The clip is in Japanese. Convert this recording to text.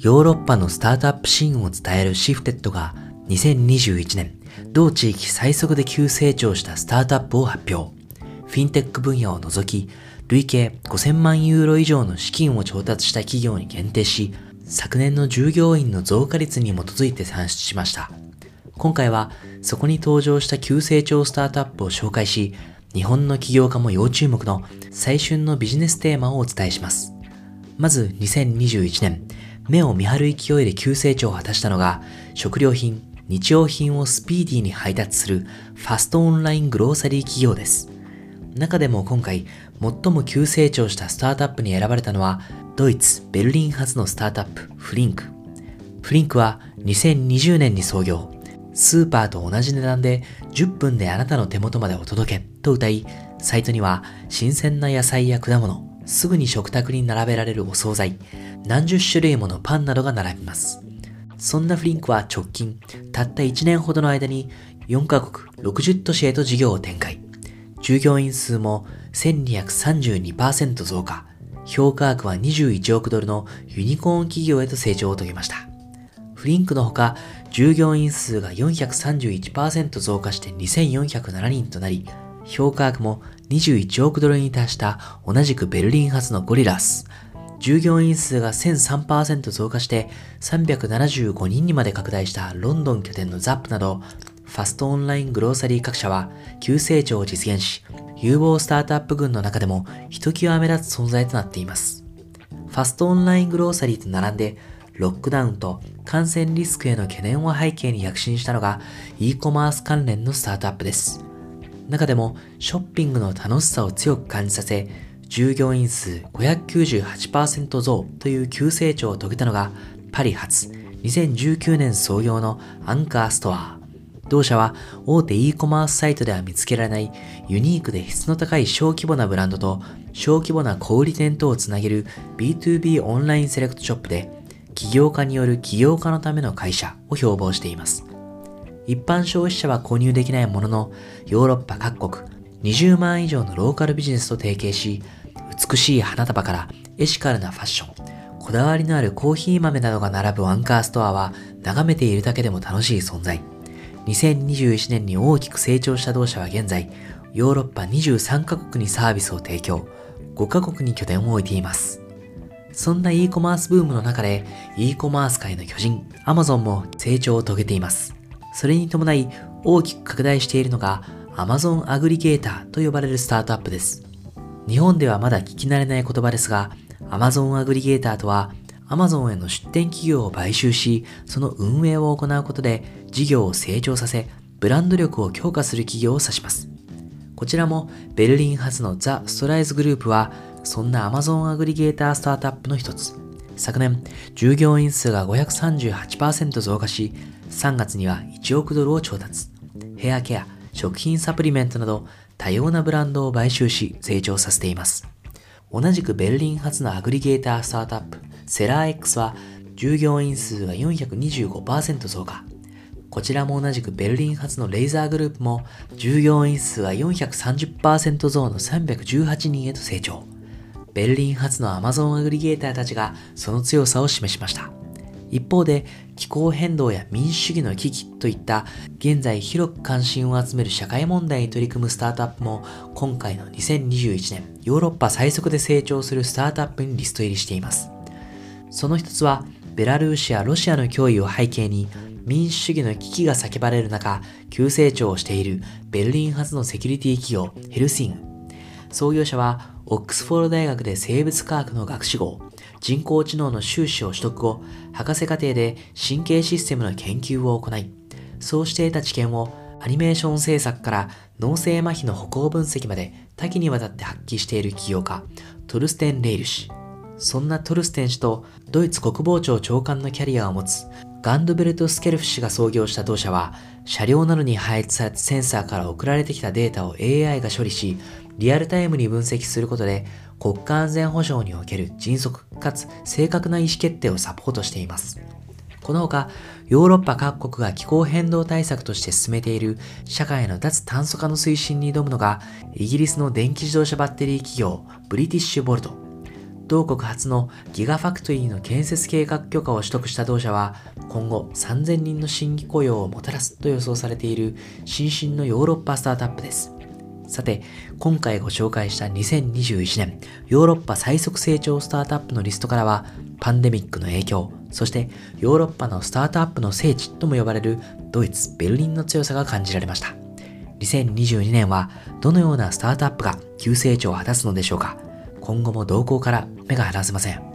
ヨーロッパのスタートアップシーンを伝えるシフテッドが2021年、同地域最速で急成長したスタートアップを発表。フィンテック分野を除き、累計5000万ユーロ以上の資金を調達した企業に限定し、昨年の従業員の増加率に基づいて算出しました。今回はそこに登場した急成長スタートアップを紹介し、日本の起業家も要注目の最春のビジネステーマをお伝えします。まず2021年、目を見張る勢いで急成長を果たしたのが、食料品、日用品をスピーディーに配達するファストオンライングローサリー企業です。中でも今回、最も急成長したスタートアップに選ばれたのは、ドイツ・ベルリン発のスタートアップ、フリンク。フリンクは2020年に創業。スーパーと同じ値段で10分であなたの手元までお届けと歌い、サイトには新鮮な野菜や果物、すぐに食卓に並べられるお惣菜、何十種類ものパンなどが並びます。そんなフリンクは直近、たった1年ほどの間に4カ国60都市へと事業を展開。従業員数も1232%増加。評価額は21億ドルのユニコーン企業へと成長を遂げました。フリンクのほか、従業員数が431%増加して2407人となり、評価額も21億ドルに達した同じくベルリン発のゴリラス。従業員数が1003%増加して375人にまで拡大したロンドン拠点のザップなど、ファストオンライングローサリー各社は急成長を実現し、有望スタートアップ群の中でもひときわ目立つ存在となっています。ファストオンライングローサリーと並んで、ロックダウンと感染リスクへの懸念を背景に躍進したのが e コマース関連のスタートアップです。中でもショッピングの楽しさを強く感じさせ、従業員数598%増という急成長を遂げたのがパリ発2019年創業のアンカーストア。同社は大手 e コマースサイトでは見つけられないユニークで質の高い小規模なブランドと小規模な小売店とをつなげる B2B オンラインセレクトショップで起業家による起業家のための会社を標榜しています。一般消費者は購入できないものの、ヨーロッパ各国20万以上のローカルビジネスと提携し、美しい花束からエシカルなファッション、こだわりのあるコーヒー豆などが並ぶアンカーストアは眺めているだけでも楽しい存在。2021年に大きく成長した同社は現在、ヨーロッパ23カ国にサービスを提供、5カ国に拠点を置いています。そんな e コマースブームの中で e コマース界の巨人、Amazon も成長を遂げています。それに伴い大きく拡大しているのが Amazon アグリゲーターと呼ばれるスタートアップです。日本ではまだ聞き慣れない言葉ですが、Amazon アグリゲーターとは Amazon への出店企業を買収し、その運営を行うことで事業を成長させ、ブランド力を強化する企業を指します。こちらもベルリン発のザ・ストライズグループは、そんな Amazon アグリゲータースタートアップの一つ。昨年、従業員数が538%増加し、3月には1億ドルを調達。ヘアケア、食品サプリメントなど多様なブランドを買収し成長させています。同じくベルリン発のアグリゲータースタートアップ、セラー X は従業員数が425%増加。こちらも同じくベルリン発のレイザーグループも従業員数が430%増の318人へと成長。ベルリン発の Amazon アグリゲーターたちがその強さを示しました。一方で気候変動や民主主義の危機といった現在広く関心を集める社会問題に取り組むスタートアップも今回の2021年ヨーロッパ最速で成長するスタートアップにリスト入りしています。その一つはベラルーシやロシアの脅威を背景に民主主義の危機が叫ばれる中急成長をしているベルリン発のセキュリティ企業ヘルシング。創業者はオックスフォード大学で生物科学の学士号人工知能の修士を取得後、博士課程で神経システムの研究を行い、そうして得た知見をアニメーション制作から脳性麻痺の歩行分析まで多岐にわたって発揮している起業家、トルステン・レイル氏。そんなトルステン氏とドイツ国防庁長官のキャリアを持つガンドベルト・スケルフ氏が創業した同社は、車両などに配置されたセンサーから送られてきたデータを AI が処理し、リアルタイムに分析することで国家安全保障における迅速かつ正確な意思決定をサポートしています。このほか、ヨーロッパ各国が気候変動対策として進めている社会の脱炭素化の推進に挑むのが、イギリスの電気自動車バッテリー企業、ブリティッシュボルト。同国初のギガファクトリーの建設計画許可を取得した同社は、今後3000人の新規雇用をもたらすと予想されている新進のヨーロッパスタートアップです。さて、今回ご紹介した2021年ヨーロッパ最速成長スタートアップのリストからは、パンデミックの影響、そしてヨーロッパのスタートアップの聖地とも呼ばれるドイツ・ベルリンの強さが感じられました。2022年はどのようなスタートアップが急成長を果たすのでしょうか？今後も動向から目が離せません。